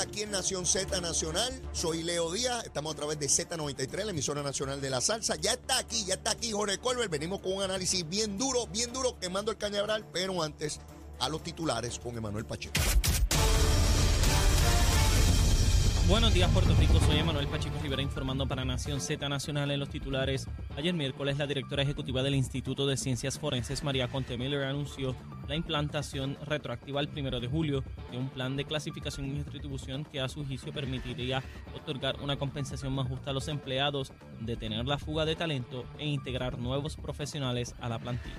Aquí en Nación Z Nacional. Soy Leo Díaz, estamos a través de Z93, la emisora nacional de la salsa. Ya está aquí, ya está aquí Jorge Colbert. Venimos con un análisis bien duro, bien duro, quemando el cañaveral, pero antes a los titulares con Emanuel Pacheco. Buenos días, Puerto Rico. Soy Emanuel Pacheco Rivera informando para Nación Z Nacional en los titulares. Ayer miércoles, la directora ejecutiva del Instituto de Ciencias Forenses, María Conte Miller, anunció la implantación retroactiva al primero de julio de un plan de clasificación y retribución que a su juicio permitiría otorgar una compensación más justa a los empleados, detener la fuga de talento e integrar nuevos profesionales a la plantilla.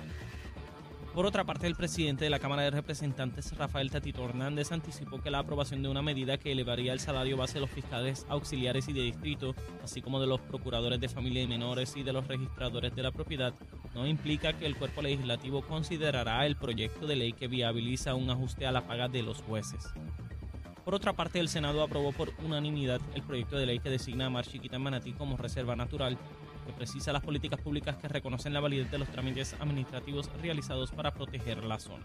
Por otra parte, el presidente de la Cámara de Representantes, Rafael Tatito Hernández, anticipó que la aprobación de una medida que elevaría el salario base de los fiscales auxiliares y de distrito, así como de los procuradores de familia y menores y de los registradores de la propiedad, no implica que el cuerpo legislativo considerará el proyecto de ley que viabiliza un ajuste a la paga de los jueces. Por otra parte, el Senado aprobó por unanimidad el proyecto de ley que designa a Mar Chiquita Manatí como reserva natural, que precisa las políticas públicas que reconocen la validez de los trámites administrativos realizados para proteger la zona.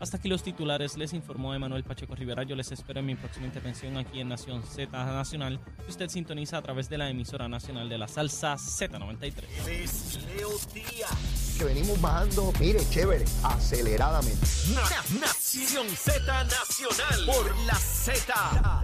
Hasta aquí los titulares, les informó Emanuel Pacheco Rivera. Yo les espero en mi próxima intervención aquí en Nación Z Nacional, que usted sintoniza a través de la emisora nacional de la salsa Z93. Es Leo Díaz. Que venimos bajando, mire, chévere, aceleradamente. Na- Nación Z Nacional por la Z.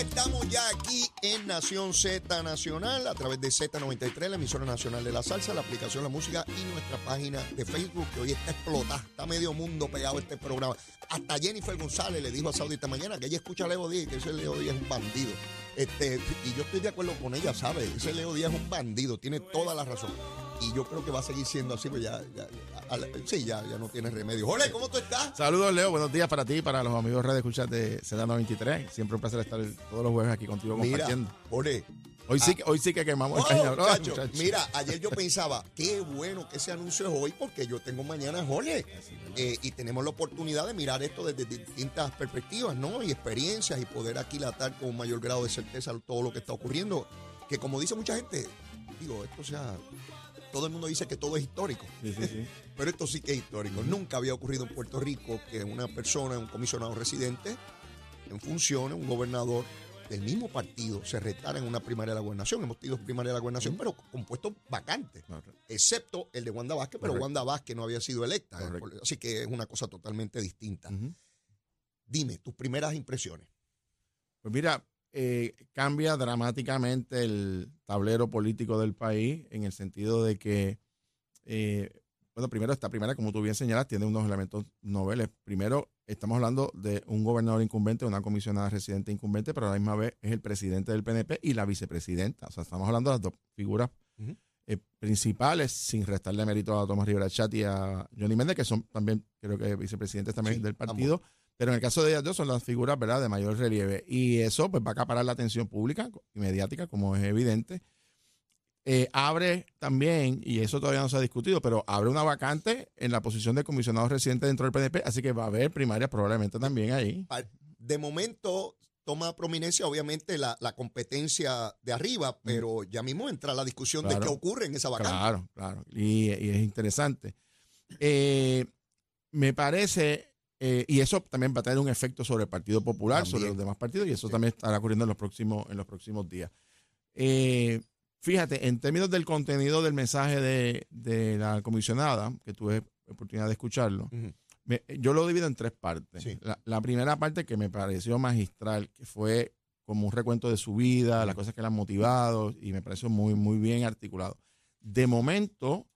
Estamos ya aquí en Nación Z Nacional a través de Z93, la emisora nacional de la salsa, la aplicación La Música y nuestra página de Facebook que hoy está explotada. Está medio mundo pegado este programa. Hasta Jennifer González le dijo a Saudi esta mañana que ella escucha a Leo Díaz y que ese Leo Díaz es un bandido. Este, y yo estoy de acuerdo con ella, ¿sabe? Ese Leo Díaz es un bandido, tiene toda la razón. Y yo creo que va a seguir siendo así, pues ya, ya- a la- sí, ya, ya no tiene remedio. Jorge, ¿cómo tú estás? Saludos, Leo. Buenos días para ti y para los amigos de escuchas de Z93. Siempre un placer estar todos los jueves aquí contigo Mira, compartiendo. Jorge, Hoy sí, que, hoy sí que quemamos Oh, el cañón. Ay, muchacho, muchacho. Mira, ayer yo pensaba, qué bueno que ese anuncio es hoy porque yo tengo mañana Jorge. Eh, y tenemos la oportunidad de mirar esto desde distintas perspectivas, ¿no? Y experiencias y poder aquilatar con un mayor grado de certeza todo lo que está ocurriendo. Que como dice mucha gente, digo, esto sea, todo el mundo dice que todo es histórico. Sí, sí, sí. Pero esto sí que es histórico. Nunca había ocurrido en Puerto Rico que una persona, un comisionado residente, en funciones, un gobernador del mismo partido, se retara en una primaria de la gobernación. Hemos tenido primaria de la gobernación, pero con puestos vacantes, excepto el de Wanda Vázquez, pero. Wanda Vázquez no había sido electa. eh. Así que es una cosa totalmente distinta. Dime, tus primeras impresiones. Pues mira, eh, cambia dramáticamente el tablero político del país en el sentido de que, eh, bueno, primero esta primera, como tú bien señalas, tiene unos elementos noveles. Primero, estamos hablando de un gobernador incumbente, una comisionada residente incumbente, pero a la misma vez es el presidente del PNP y la vicepresidenta. O sea, estamos hablando de las dos figuras eh, principales, sin restarle mérito a Tomás Rivera Chat y a Johnny Méndez, que son también, creo que vicepresidentes también Sí, del partido. Pero en el caso de ellas dos son las figuras, ¿verdad?, de mayor relieve. Y eso pues va a acaparar la atención pública y mediática, como es evidente. Eh, abre también, y eso todavía no se ha discutido, pero abre una vacante en la posición de comisionado residente dentro del PNP, así que va a haber primarias probablemente también ahí. De momento toma prominencia, obviamente, la, la competencia de arriba, pero ya mismo entra la discusión de qué ocurre en esa vacante. Claro, claro. Y, y es interesante. Eh, me parece, eh, y eso también va a tener un efecto sobre el Partido Popular, También. sobre los demás partidos, y eso Sí. también estará ocurriendo en los próximos, en los próximos días. Eh, fíjate, en términos del contenido del mensaje de, de la comisionada, que tuve oportunidad de escucharlo, me- yo lo divido en tres partes. Sí. La, la primera parte que me pareció magistral, que fue como un recuento de su vida, las cosas que la han motivado, y me pareció muy, muy bien articulado. De momento,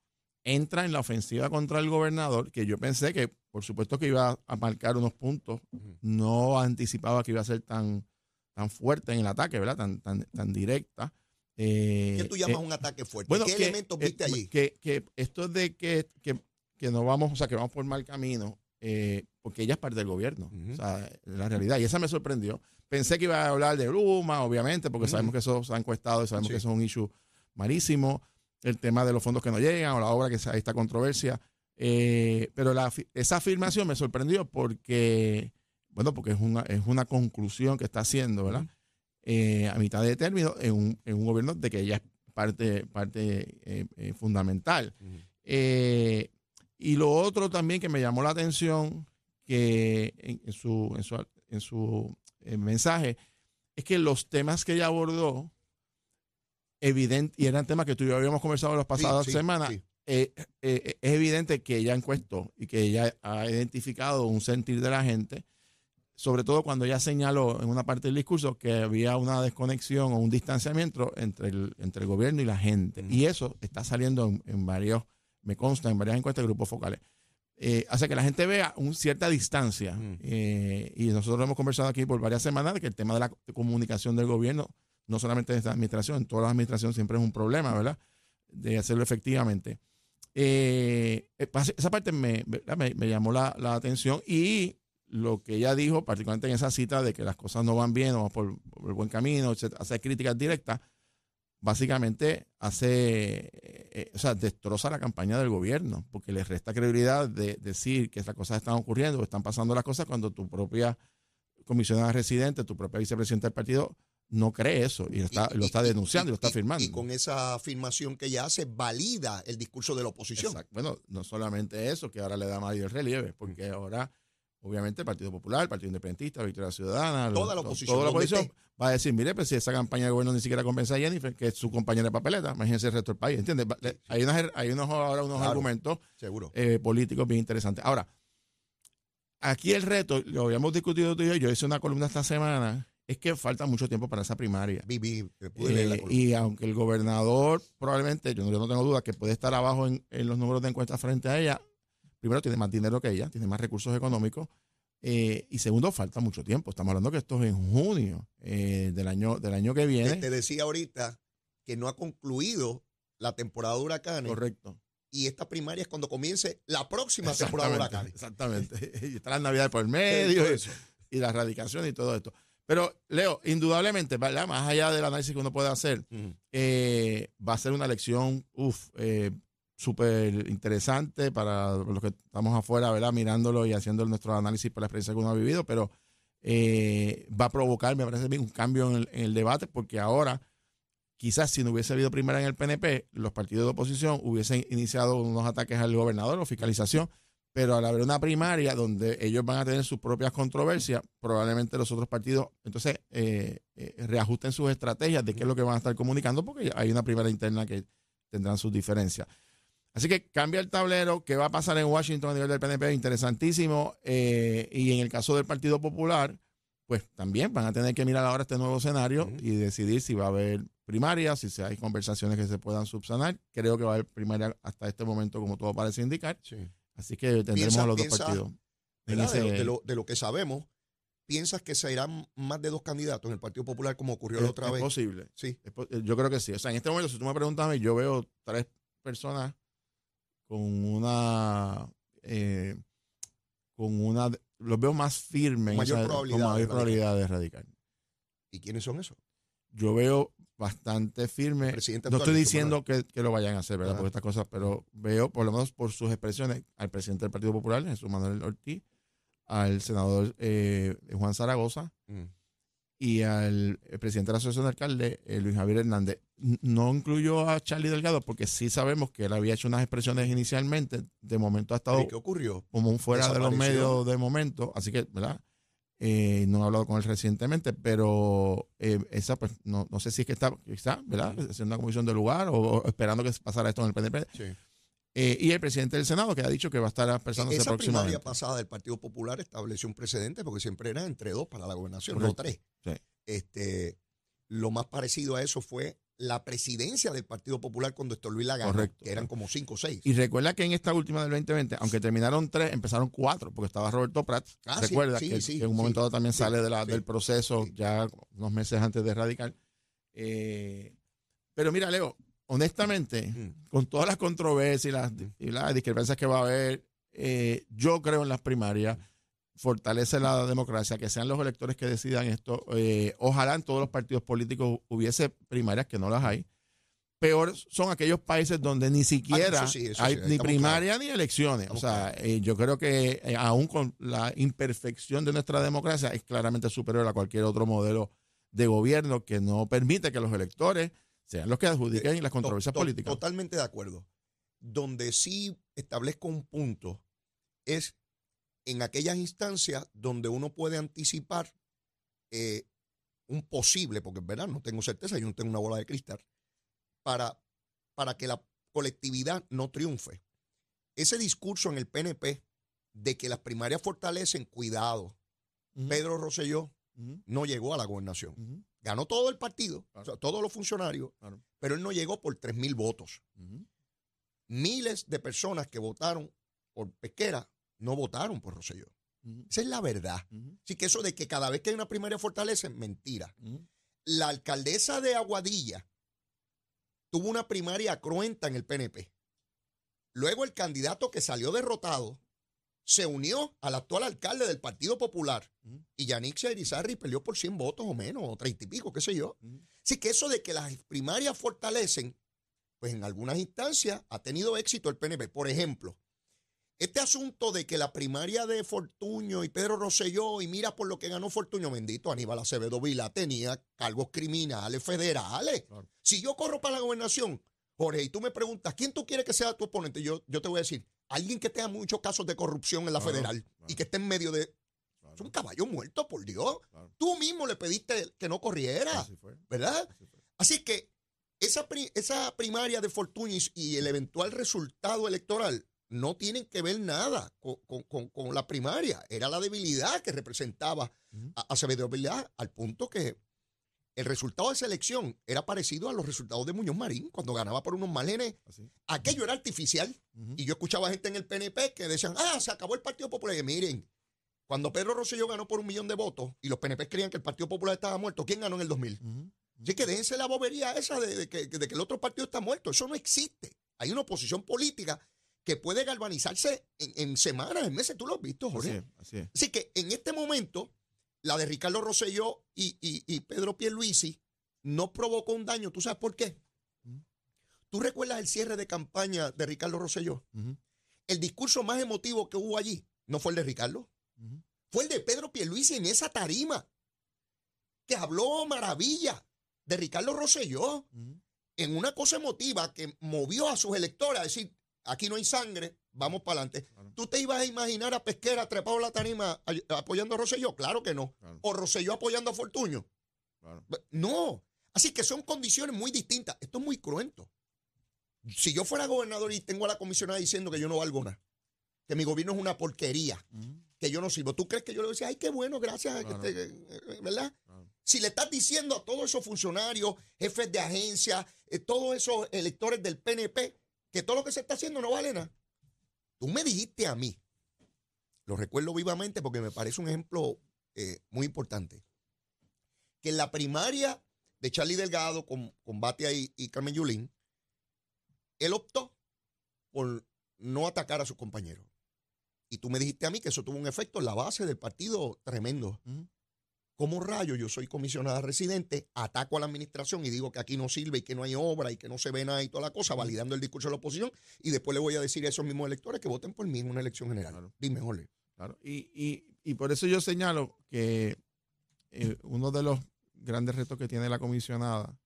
entra en la ofensiva contra el gobernador, que yo pensé que, por supuesto, que iba a marcar unos puntos. No anticipaba que iba a ser tan, tan fuerte en el ataque, ¿verdad? Tan, tan, tan directa. Eh, ¿Qué tú llamas eh, un ataque fuerte? bueno, ¿Qué que, elementos eh, viste allí? Que, que esto de que, que, que no vamos, o sea, que vamos por mal camino, eh, porque ella es parte del gobierno. O sea, la realidad. Y esa me sorprendió. Pensé que iba a hablar de Bruma, obviamente, porque sabemos que eso se ha encuestado y sabemos Sí. que eso es un issue malísimo. El tema de los fondos que no llegan o la obra que hay esta controversia. Eh, pero la, esa afirmación me sorprendió porque, bueno, porque es una, es una conclusión que está haciendo, ¿verdad? Eh, a mitad de término en un, en un gobierno de que ella es parte, parte eh, fundamental. Y lo otro también que me llamó la atención que en, en su, en su, en su, mensaje es que los temas que ella abordó, evidente, y eran temas que tú y yo habíamos conversado las pasadas Sí, sí, semanas, sí. Eh, eh, es evidente que ella encuestó y que ella ha identificado un sentir de la gente, sobre todo cuando ella señaló en una parte del discurso que había una desconexión o un distanciamiento entre el, entre el gobierno y la gente. Y eso está saliendo en, en varios, me consta, en varias encuestas de grupos focales. Eh, hace que la gente vea una cierta distancia. Y nosotros hemos conversado aquí por varias semanas de que el tema de la comunicación del gobierno, no solamente de esta administración, en todas las administraciones siempre es un problema, ¿verdad? De hacerlo efectivamente. Eh, eh, esa parte me, llamó la, atención y lo que ella dijo, particularmente en esa cita de que las cosas no van bien o vamos por, el buen camino, etcétera, hacer críticas directas, básicamente hace, eh, eh, o sea, destroza la campaña del gobierno, porque le resta credibilidad de decir que estas cosas están ocurriendo están pasando las cosas cuando tu propia comisionada residente, tu propia vicepresidenta del partido, no cree eso y lo está, Y- lo está denunciando y, lo está firmando. Y con esa afirmación que ella hace, valida el discurso de la oposición. Exacto. Bueno, no solamente eso, que ahora le da mayor relieve, porque ahora, obviamente, el Partido Popular, el Partido Independentista, Victoria Ciudadana, Toda la oposición, toda la oposición va a decir, mire, pues si esa campaña de gobierno ni siquiera compensa a Jennifer, que es su compañera de papeleta, imagínense el resto del país, ¿entiendes? Hay, unas- hay unos, ahora unos Claro. argumentos Seguro. eh, políticos bien interesantes. Ahora, aquí el reto, lo habíamos discutido tú y yo, yo hice una columna esta semana, es que falta mucho tiempo para esa primaria. Vivi, eh, y aunque el gobernador probablemente, yo no, yo no tengo duda que puede estar abajo en, en los números de encuesta frente a ella, primero tiene más dinero que ella, tiene más recursos económicos, eh, y segundo, falta mucho tiempo. Estamos hablando que esto es en junio eh, del, año, del año que viene. te decía ahorita que no ha concluido la temporada de huracanes Correcto. y esta primaria es cuando comience la próxima temporada de huracanes. Exactamente. Y está la Navidad por el medio y, y la radicación y todo esto. Pero, Leo, indudablemente, ¿verdad? más allá del análisis que uno puede hacer, eh, va a ser una elección uf, eh, súper interesante para los que estamos afuera, ¿verdad? Mirándolo y haciendo nuestro análisis por la experiencia que uno ha vivido, pero eh, va a provocar, me parece mí, un cambio en el, en el debate, porque ahora, quizás si no hubiese habido primera en el PNP, los partidos de oposición hubiesen iniciado unos ataques al gobernador o fiscalización, pero al haber una primaria donde ellos van a tener sus propias controversias, probablemente los otros partidos entonces eh, eh, reajusten sus estrategias de qué es lo que van a estar comunicando, porque hay una primaria interna que tendrán sus diferencias. Así que cambia el tablero, qué va a pasar en Washington a nivel del PNP, interesantísimo. eh, y en el caso del Partido Popular, pues también van a tener que mirar ahora este nuevo escenario y decidir si va a haber primarias, si hay conversaciones que se puedan subsanar. Creo que va a haber primaria hasta este momento, como todo parece indicar. Sí. Así que tendremos a los piensa, dos partidos. De, lo, ese- de lo- de lo que sabemos, ¿piensas que se irán más de dos candidatos en el Partido Popular como ocurrió la otra es vez? posible. Sí. Es Yo creo que sí. O sea, en este momento, si tú me preguntas a mí, yo veo tres personas con una. eh, con una. Los veo más firmes. Mayor o sea, probabilidad con de mayor probabilidad de radical. ¿Y quiénes son esos? Yo veo bastante firme. Presidente No estoy diciendo que, que lo vayan a hacer, ¿verdad? Ajá. Por estas cosas, pero veo, por lo menos por sus expresiones, al presidente del Partido Popular, Jesús Manuel Ortiz, al senador eh, Juan Zaragoza, Mm. y al eh, presidente de la Asociación de Alcaldes, eh, Luis Javier Hernández. No incluyó a Charlie Delgado porque sí sabemos que él había hecho unas expresiones inicialmente. De momento ha estado ¿Y qué ocurrió? como un fuera de los medios de momento. Así que, ¿verdad? Eh, no he hablado con él recientemente, pero eh, esa, pues, no, no sé si es que está, quizá, ¿verdad? Haciendo una comisión de lugar o, o esperando que pasara esto en el PNP. Sí. Eh, y el presidente del Senado, que ha dicho que va a estar expresándose Esa primaria próximamente. pasada del Partido Popular estableció un precedente porque siempre era entre dos para la gobernación, Correcto. no tres. Sí. Este, lo más parecido a eso fue la presidencia del Partido Popular cuando Héctor Luis la ganó, Correcto. que eran como cinco o seis. Y recuerda que en esta última del 2020, aunque terminaron tres, empezaron cuatro, porque estaba Roberto Prats. Ah, recuerda sí, que, sí, que en un momento dado también sale de la, sí. del proceso, ya unos meses antes de radical. Eh, pero mira, Leo, honestamente, Mm. con todas las controversias y las, y las discrepancias que va a haber, eh, yo creo en las primarias, fortalece la democracia, que sean los electores que decidan esto. Eh, ojalá en todos los partidos políticos hubiese primarias, que no las hay. Peor son aquellos países donde ni siquiera Ah, eso sí, eso sí, hay ni primaria ni elecciones. Estamos o sea, eh, yo creo que eh, aún con la imperfección de nuestra democracia es claramente superior a cualquier otro modelo de gobierno que no permite que los electores sean los que adjudiquen las controversias Eh, To- to- políticas. Totalmente de acuerdo. Donde sí establezco un punto es en aquellas instancias donde uno puede anticipar eh, un posible, porque en verdad no tengo certeza, yo no tengo una bola de cristal, para, para que la colectividad no triunfe. Ese discurso en el PNP de que las primarias fortalecen, cuidado. Pedro Rosselló no llegó a la gobernación. Ganó todo el partido, Claro. o sea, todos los funcionarios, claro, pero él no llegó por 3 mil votos. ujú. Miles de personas que votaron por Pesquera no votaron por Rosselló. Ujú, Esa es la verdad. ujú, Así que eso de que cada vez que hay una primaria fortalece, mentira. ujú. La alcaldesa de Aguadilla tuvo una primaria cruenta en el PNP. Luego el candidato que salió derrotado se unió al actual alcalde del Partido Popular y Yannick Irizarry peleó por 100 votos o menos, o 30 y pico, qué sé yo. Así que eso de que las primarias fortalecen, pues en algunas instancias ha tenido éxito el PNP. Por ejemplo, este asunto de que la primaria de Fortuño y Pedro Rosselló, y mira por lo que ganó Fortuño, bendito, Aníbal Acevedo Vila tenía cargos criminales federales. Claro. Si yo corro para la gobernación, Jorge, y tú me preguntas, ¿quién tú quieres que sea tu oponente? Yo, yo te voy a decir, alguien que tenga muchos casos de corrupción en la Claro, federal claro. y que esté en medio de... Es un caballo muerto, por Dios. Tú mismo le pediste que no corriera, Así fue, ¿verdad? así fue. Así que esa, pri- esa primaria de Fortuño y el eventual resultado electoral no tienen que ver nada con, con- con- con la primaria. Era la debilidad que representaba a Acevedo Vilá, al punto que el resultado de esa elección era parecido a los resultados de Muñoz Marín cuando ganaba por unos márgenes. Aquello era artificial. Y yo escuchaba gente en el PNP que decían, ah, se acabó el Partido Popular. Y miren, cuando Pedro Rosselló ganó por un millón de votos y los PNP creían que el Partido Popular estaba muerto, ¿quién ganó en el 2000? Ujú. Así que déjense la bobería esa de, de que, de que el otro partido está muerto. Eso no existe. Hay una oposición política que puede galvanizarse en, en semanas, en meses. Tú lo has visto, Así Jorge. es, así es. Así que en este momento, la de Ricardo Rosselló y, y, y Pedro Pierluisi no provocó un daño. ¿Tú sabes por qué? ¿Tú recuerdas el cierre de campaña de Ricardo Rosselló? El discurso más emotivo que hubo allí no fue el de Ricardo, fue el de Pedro Pierluisi en esa tarima, que habló maravilla de Ricardo Rosselló en una cosa emotiva que movió a sus electores a decir, aquí no hay sangre, vamos para adelante. Claro. ¿Tú te ibas a imaginar a Pesquera trepado la tarima apoyando a Rosselló? Claro que no. Claro, ¿O Rosselló apoyando a Fortuño? claro. No. Así que son condiciones muy distintas. Esto es muy cruento. Si yo fuera gobernador y tengo a la comisionada diciendo que yo no valgo nada, que mi gobierno es una porquería, que yo no sirvo, ¿tú crees que yo le decía, ay, qué bueno, gracias, este, eh, ¿verdad? Claro. Si le estás diciendo a todos esos funcionarios, jefes de agencia, eh, todos esos electores del PNP, que todo lo que se está haciendo no vale nada. Tú me dijiste a mí, lo recuerdo vivamente porque me parece un ejemplo eh, muy importante, que en la primaria de Charlie Delgado con, con Batia y, Carmen Yulín, él optó por no atacar a sus compañeros. Y tú me dijiste a mí que eso tuvo un efecto en la base del partido tremendo. ¿Cómo rayo yo soy comisionada residente, ataco a la administración y digo que aquí no sirve y que no hay obra y que no se ve nada y toda la cosa, validando el discurso de la oposición? Y después le voy a decir a esos mismos electores que voten por mí en una elección general. Claro. Dime, Jorge. Claro, y, y, y por eso yo señalo que eh, uno de los grandes retos que tiene la comisionada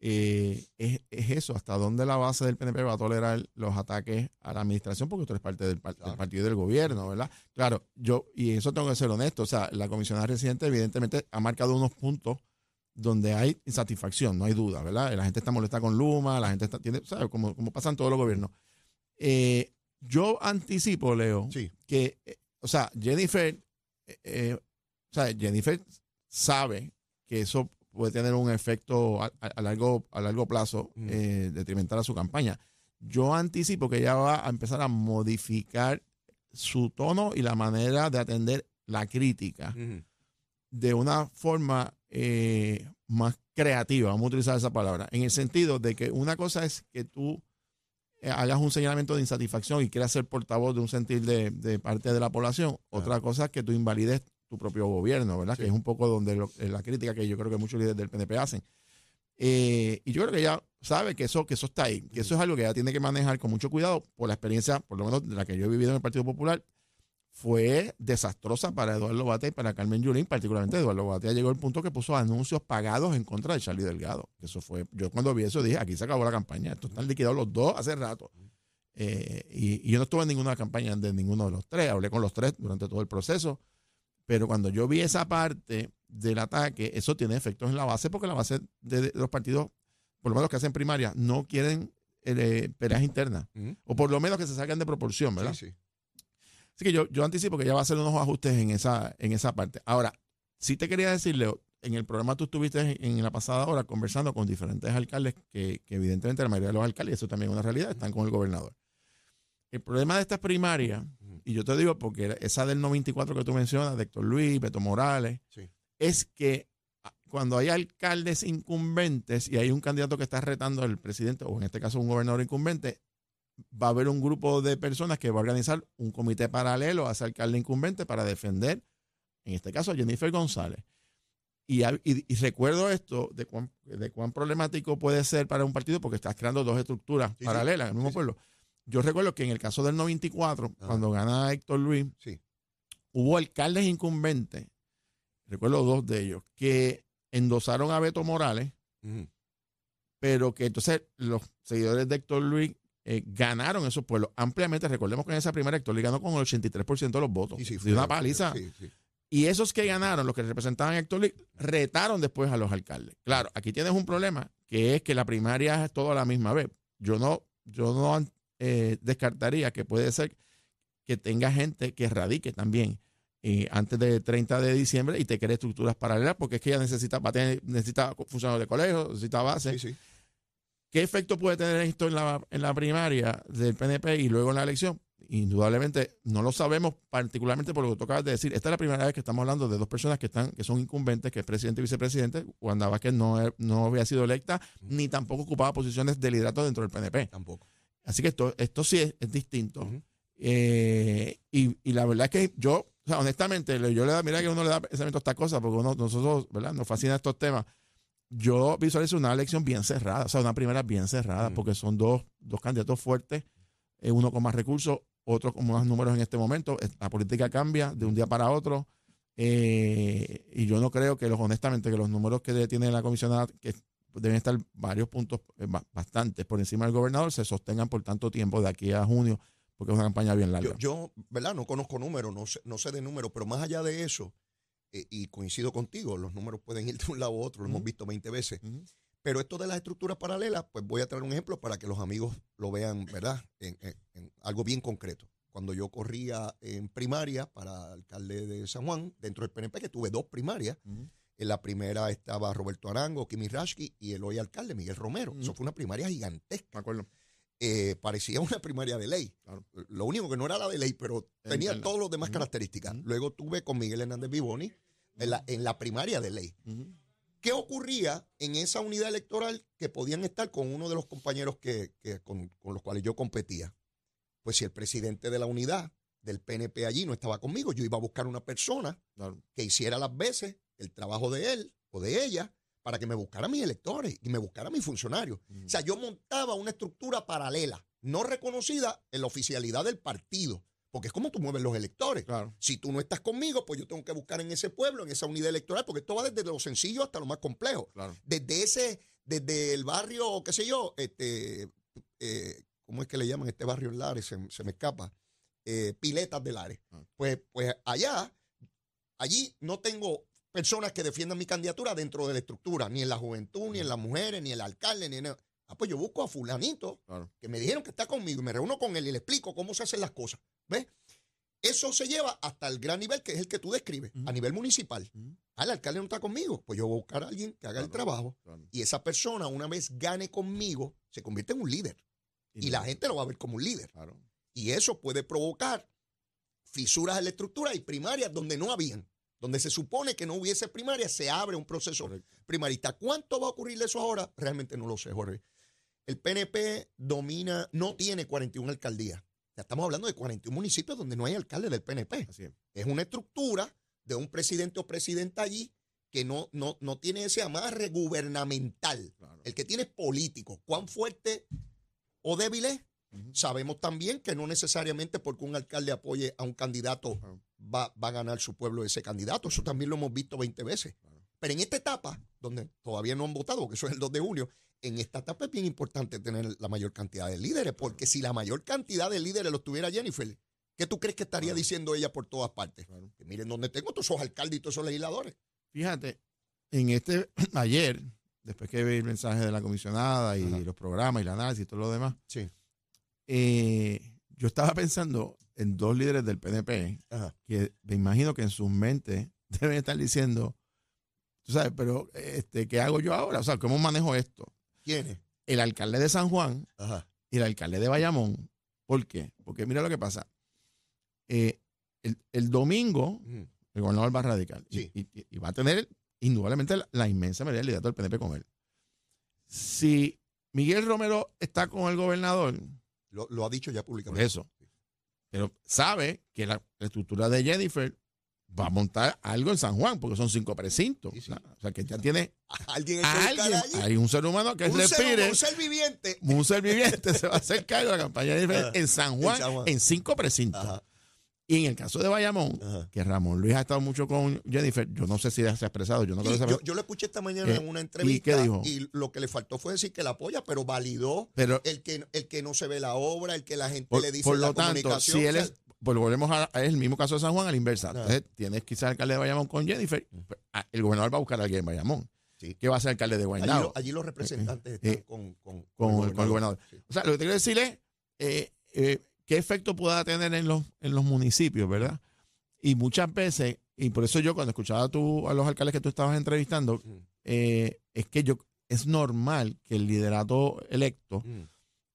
eh, es, es eso, hasta dónde la base del PNP va a tolerar los ataques a la administración, porque tú eres parte del, par- del Claro. partido y del gobierno, ¿verdad? Claro, yo, y eso tengo que ser honesto, o sea, la comisionada residente evidentemente ha marcado unos puntos donde hay insatisfacción, no hay duda, ¿verdad? La gente está molesta con Luma, la gente está, tiene, ¿sabes? Como, como pasa en todos los gobiernos. Eh, yo anticipo, Leo, Sí. que, eh, o sea, Jennifer, o sea, Jennifer sabe que eso puede tener un efecto a, largo, a largo plazo Mm. eh, detrimental a su campaña. Yo anticipo que ella va a empezar a modificar su tono y la manera de atender la crítica de una forma eh, más creativa, vamos a utilizar esa palabra, en el sentido de que una cosa es que tú eh, hagas un señalamiento de insatisfacción y quieras ser portavoz de un sentir de, de parte de la población. Otra cosa es que tú invalides tu propio gobierno, ¿verdad? Que es un poco donde lo- eh, la crítica que yo creo que muchos líderes del PNP hacen. Eh, y yo creo que ella sabe que eso, que eso está ahí, que eso es algo que ella tiene que manejar con mucho cuidado por la experiencia, por lo menos de la que yo he vivido en el Partido Popular, fue desastrosa para Eduardo Batea y para Carmen Yulín, particularmente Eduardo Batea llegó al punto que puso anuncios pagados en contra de Charlie Delgado. Eso fue, yo cuando vi eso dije, aquí se acabó la campaña, estos están liquidados los dos hace rato. Eh, y, y yo no estuve en ninguna campaña de ninguno de los tres, hablé con los tres durante todo el proceso, pero cuando yo vi esa parte del ataque, eso tiene efectos en la base, porque la base de, de los partidos, por lo menos los que hacen primaria, no quieren eh, peleas internas, o por lo menos que se salgan de proporción, ¿verdad? Sí, sí. Así que yo, yo anticipo que ya va a hacer unos ajustes en esa, en esa parte. Ahora, sí te quería decir, Leo, en el programa tú estuviste en, en la pasada hora conversando con diferentes alcaldes que, que evidentemente la mayoría de los alcaldes, eso también es una realidad, están con el gobernador. El problema de estas primarias, y yo te digo porque esa del 94 que tú mencionas, de Héctor Luis, Beto Morales, Sí. es que ah, cuando hay alcaldes incumbentes y hay un candidato que está retando al presidente, o en este caso un gobernador incumbente, va a haber un grupo de personas que va a organizar un comité paralelo a ese alcalde incumbente para defender, en este caso, a Jennifer González. Y, hab- y- y recuerdo esto de cuán, de cuán problemático puede ser para un partido porque estás creando dos estructuras sí. paralelas en el mismo sí. pueblo. Yo recuerdo que en el caso del 94, Ajá. cuando gana Héctor Luis, Sí. hubo alcaldes incumbentes, recuerdo dos de ellos, que endosaron a Beto Morales, pero que entonces los seguidores de Héctor Luis eh, ganaron esos pueblos ampliamente. Recordemos que en esa primera Héctor Luis ganó con el 83% de los votos. Sí, sí, de fue- una paliza. Sí. Y esos que ganaron, los que representaban a Héctor Luis, retaron después a los alcaldes. Claro, aquí tienes un problema, que es que la primaria es todo a la misma vez. Yo no, yo no eh, descartaría que puede ser que tenga gente que radique también eh, antes del 30 de diciembre y te cree estructuras paralelas, porque es que ella necesita, necesita funcionarios de colegio, necesita base. Sí, sí. ¿Qué efecto puede tener esto en la, en la primaria del PNP y luego en la elección? Indudablemente no lo sabemos, particularmente por lo que tú acabas de decir. Esta es la primera vez que estamos hablando de dos personas que están que son incumbentes, que es presidente y vicepresidente. Wanda Vázquez no, no había sido electa, ni tampoco ocupaba posiciones de liderato dentro del PNP. Tampoco. Así que esto, esto sí es, es distinto. Eh, y, y la verdad es que yo, o sea, honestamente, yo le da, mira que uno le da pensamiento a estas cosas, porque uno, nosotros, ¿verdad? Nos fascinan estos temas. Yo visualizo una elección bien cerrada, o sea, una primera bien cerrada, porque son dos, dos candidatos fuertes, eh, uno con más recursos, otro con más números en este momento. La política cambia de un día para otro. eh, y yo no creo que los, honestamente, que los números que tiene la comisionada, que deben estar varios puntos, eh, ba- bastantes por encima del gobernador, se sostengan por tanto tiempo de aquí a junio, porque es una campaña bien larga. Yo, yo, ¿verdad? No conozco números, no sé, no sé de números, pero más allá de eso, eh, y coincido contigo, los números pueden ir de un lado a otro, lo hemos visto 20 veces. Pero esto de las estructuras paralelas, pues voy a traer un ejemplo para que los amigos lo vean, ¿verdad? En, en- en algo bien concreto. Cuando yo corría en primaria para alcalde de San Juan, dentro del PNP, que tuve dos primarias. En la primera estaba Roberto Arango, Kimi Rashki y el hoy alcalde Miguel Romero. Eso fue una primaria gigantesca. Me acuerdo. Eh, parecía una primaria de ley. Claro. Lo único que no era la de ley, pero tenía interna. todas las demás características. Luego tuve con Miguel Hernández Vivoni en la, en la primaria de ley. ¿Qué ocurría en esa unidad electoral que podían estar con uno de los compañeros que, que- con, con los cuales yo competía? Pues si el presidente de la unidad del PNP allí no estaba conmigo, yo iba a buscar una persona Claro. que hiciera las veces el trabajo de él o de ella para que me buscara mis electores y me buscara mis funcionarios. O sea, yo montaba una estructura paralela, no reconocida en la oficialidad del partido, porque es como tú mueves los electores. Claro. Si tú no estás conmigo, pues yo tengo que buscar en ese pueblo, en esa unidad electoral, porque esto va desde lo sencillo hasta lo más complejo. Claro. Desde ese, desde el barrio, qué sé yo, este, eh, ¿cómo es que le llaman este barrio en Lares? Se, se me escapa. Eh, Piletas de Lares. Ah. Pues, pues allá, allí no tengo personas que defiendan mi candidatura dentro de la estructura, ni en la juventud, ni en las mujeres, ni el alcalde, ni en... el- Ah, pues yo busco a fulanito Claro. que me dijeron que está conmigo y me reúno con él y le explico cómo se hacen las cosas. ¿Ves? Eso se lleva hasta el gran nivel que es el que tú describes, a nivel municipal. Ujú. Ah, el alcalde no está conmigo. Pues yo voy a buscar a alguien que haga el trabajo Claro. y esa persona, una vez gane conmigo, se convierte en un líder. Y la gente lo va a ver como un líder. Y eso puede provocar fisuras en la estructura y primarias donde no habían. Donde se supone que no hubiese primarias, se abre un proceso Correcto. primarista. ¿Cuánto va a ocurrir de eso ahora? Realmente no lo sé, Jorge. el PNP domina, no tiene 41 alcaldías. Ya estamos hablando de 41 municipios donde no hay alcalde del PNP. Así es. Es una estructura de un presidente o presidenta allí que no, no, no tiene ese amarre gubernamental. Claro. El que tiene es político. ¿Cuán fuerte o débil es? Sabemos también que no necesariamente porque un alcalde apoye a un candidato va, va a ganar su pueblo ese candidato. Eso también lo hemos visto 20 veces. Pero en esta etapa, donde todavía no han votado, porque eso es el 2 de junio, en esta etapa es bien importante tener la mayor cantidad de líderes, porque si la mayor cantidad de líderes lo tuviera Jennifer, ¿qué tú crees que estaría diciendo ella por todas partes? Que miren dónde tengo todos esos alcaldes y todos esos legisladores. Fíjate, en este, ayer, después que vi el mensaje de la comisionada y Ajá. los programas y el análisis y todo lo demás, Sí. Eh, yo estaba pensando en dos líderes del PNP Ajá. que me imagino que en sus mentes deben estar diciendo, tú sabes, pero este, ¿qué hago yo ahora? O sea, ¿cómo manejo esto? ¿Quiénes? El alcalde de San Juan Ajá. y el alcalde de Bayamón. ¿Por qué? Porque mira lo que pasa. Eh, el, el domingo, el gobernador va a radical y- Sí. y, y va a tener indudablemente la, la inmensa mayoría del liderato del PNP con él. Si Miguel Romero está con el gobernador, Lo, lo ha dicho ya por públicamente. eso, pero sabe que la, la estructura de Jennifer va a montar algo en San Juan, porque son cinco precintos. Sí, sí. O sea, o sea, que ya tiene Alguien a alguien, hay un ser humano que un, ser, respire, un ser viviente. un ser viviente se va a hacer cargo de la campaña de Jennifer Ajá. en San Juan, En San Juan. en cinco precintos. Ajá. Y en el caso de Bayamón, Ajá. que Ramón Luis ha estado mucho con Jennifer, yo no sé si se ha expresado, yo no creo que yo, yo lo escuché esta mañana Eh, en una ¿y entrevista qué dijo? y lo que le faltó fue decir que la apoya, pero validó Pero el que, el que no se ve la obra, el que la gente por, le dice por la lo tanto, comunicación. si él o sea, es, pues volvemos a, a el mismo caso de San Juan, a la inversa. Ajá. Entonces, tienes quizás el alcalde de Bayamón con Jennifer, pues, ah, el gobernador va a buscar a alguien en Bayamón. Sí. ¿Qué va a ser alcalde de Guaynabo? allí los representantes Eh, están eh, con, con, con, con el gobernador. Sí. O sea, lo que te quiero decir es eh, eh, qué efecto pueda tener en los, en los municipios, ¿verdad? Y muchas veces, y por eso yo cuando escuchaba tú, a los alcaldes que tú estabas entrevistando, Mm. eh, es que yo es normal que el liderato electo Mm.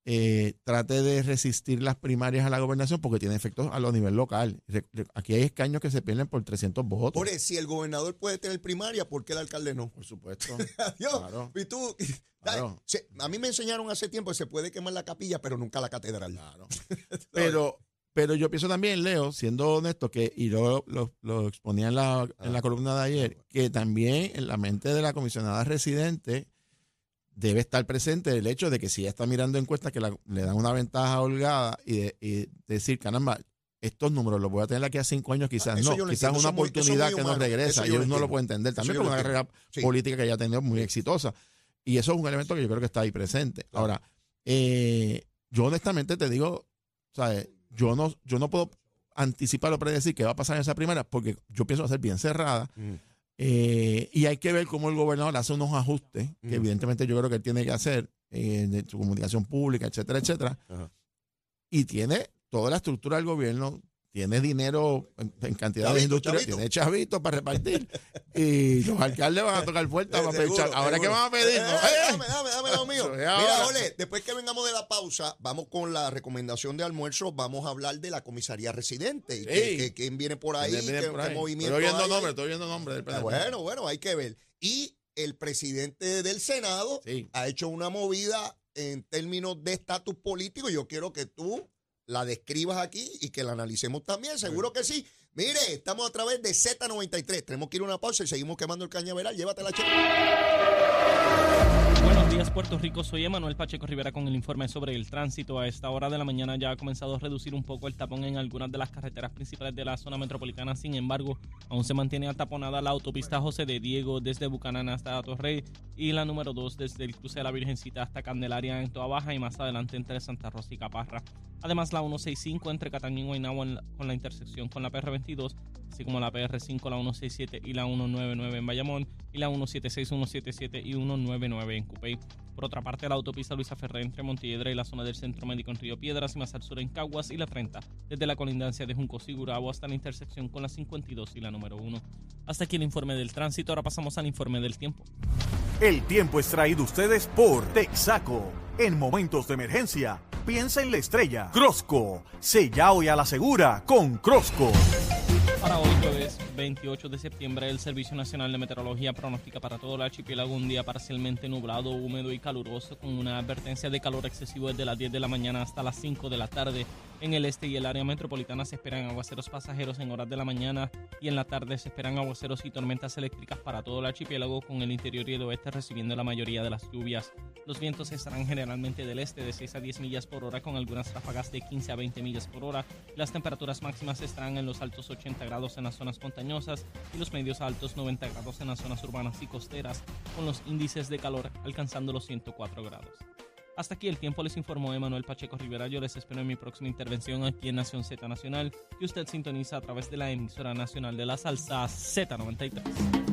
Eh, trate de resistir las primarias a la gobernación porque tiene efectos a lo nivel local. Re- re- Aquí hay escaños que se pierden por 300 votos. Por eso, si el gobernador puede tener primaria, ¿por qué el alcalde no? Por supuesto. Adiós. Claro. Y tú, Claro. se- a mí me enseñaron hace tiempo que se puede quemar la capilla, pero nunca la catedral. Claro. Pero, pero yo pienso también, Leo, siendo honesto, que, y lo, lo, lo exponía en la, en la columna de ayer, que también en la mente de la comisionada residente debe estar presente el hecho de que si ella está mirando encuestas que la- le dan una ventaja holgada y, de- y decir, caramba, estos números los voy a tener aquí a cinco años, quizás Ah, no, lo quizás entiendo, una oportunidad muy que no regresa y lo uno lo entiendo. puede entender también por lo una carrera Sí. política que ella ha tenido muy exitosa. Y eso es un elemento que yo creo que está ahí presente. Claro. Ahora, eh, yo honestamente te digo, ¿sabes? Yo no, yo no puedo anticipar o predecir qué va a pasar en esa primera porque yo pienso ser bien cerrada. Mm. Eh, y hay que ver cómo el gobernador hace unos ajustes que evidentemente yo creo que él tiene que hacer eh, en su comunicación pública, etcétera, etcétera. Ajá. Y tiene toda la estructura del gobierno, tiene dinero en, en cantidades Chavito, industriales, chavito. tiene chavitos para repartir. y los alcaldes van a tocar puertas para pedir seguro, chavo. Ahora, ¿qué seguro. van a pedir? Eh, eh, ¡eh! Dame, dame, dame lo mío. Mira. Ole, después que vengamos de la pausa, vamos con la recomendación de almuerzo, vamos a hablar de la comisaría residente. Sí. que- que- quién viene por ahí, Viene- qué, por qué ahí. movimiento Estoy viendo nombres, estoy viendo nombres del Ah. Bueno, bueno, hay que ver. Y el presidente del Senado Sí. ha hecho una movida en términos de estatus político. Yo quiero que tú la describas aquí y que la analicemos también. Seguro que sí. Mire, estamos a través de Z93. Tenemos que ir a una pausa y seguimos quemando el cañaveral. Llévatela, che. Buenos días, Puerto Rico. Soy Emanuel Pacheco Rivera con el informe sobre el tránsito. A esta hora de la mañana ya ha comenzado a reducir un poco el tapón en algunas de las carreteras principales de la zona metropolitana. Sin embargo, aún se mantiene ataponada la autopista José de Diego desde Bucanán hasta Torrey y la número 2 desde el cruce de la Virgencita hasta Candelaria en Toa Baja y más adelante entre Santa Rosa y Caparra. Además, la 165 entre Catañín y Guaynabo con la intersección con la PR22, así como la PR5, la 167 y la 199 en Bayamón y la 176, 177 y 199 en Cupey. Por otra parte, la autopista Luisa Ferré entre Montiedra y la zona del Centro Médico en Río Piedras y más al sur en Caguas y la 30, desde la colindancia de Juncos y Gurabo hasta la intersección con la 52 y la número 1. Hasta aquí el informe del tránsito, ahora pasamos al informe del tiempo. El tiempo es traído ustedes por Texaco. En momentos de emergencia, piensa en la estrella. Crosco, sella hoy a la segura con Crosco. Para hoy 28 de septiembre, el Servicio Nacional de Meteorología pronostica para todo el archipiélago un día parcialmente nublado, húmedo y caluroso, con una advertencia de calor excesivo desde las 10 de la mañana hasta las 5 de la tarde. En el este y el área metropolitana se esperan aguaceros pasajeros en horas de la mañana y en la tarde se esperan aguaceros y tormentas eléctricas para todo el archipiélago, con el interior y el oeste recibiendo la mayoría de las lluvias. Los vientos estarán generalmente del este de 6 a 10 millas por hora, con algunas ráfagas de 15 a 20 millas por hora. Las temperaturas máximas estarán en los altos 80 grados en las zonas montañosas y los medios altos 90 grados en las zonas urbanas y costeras, con los índices de calor alcanzando los 104 grados. Hasta aquí el tiempo les informó Emanuel Pacheco Rivera. Yo les espero en mi próxima intervención aquí en Nación Z Nacional, que usted sintoniza a través de la emisora nacional de la salsa Z93.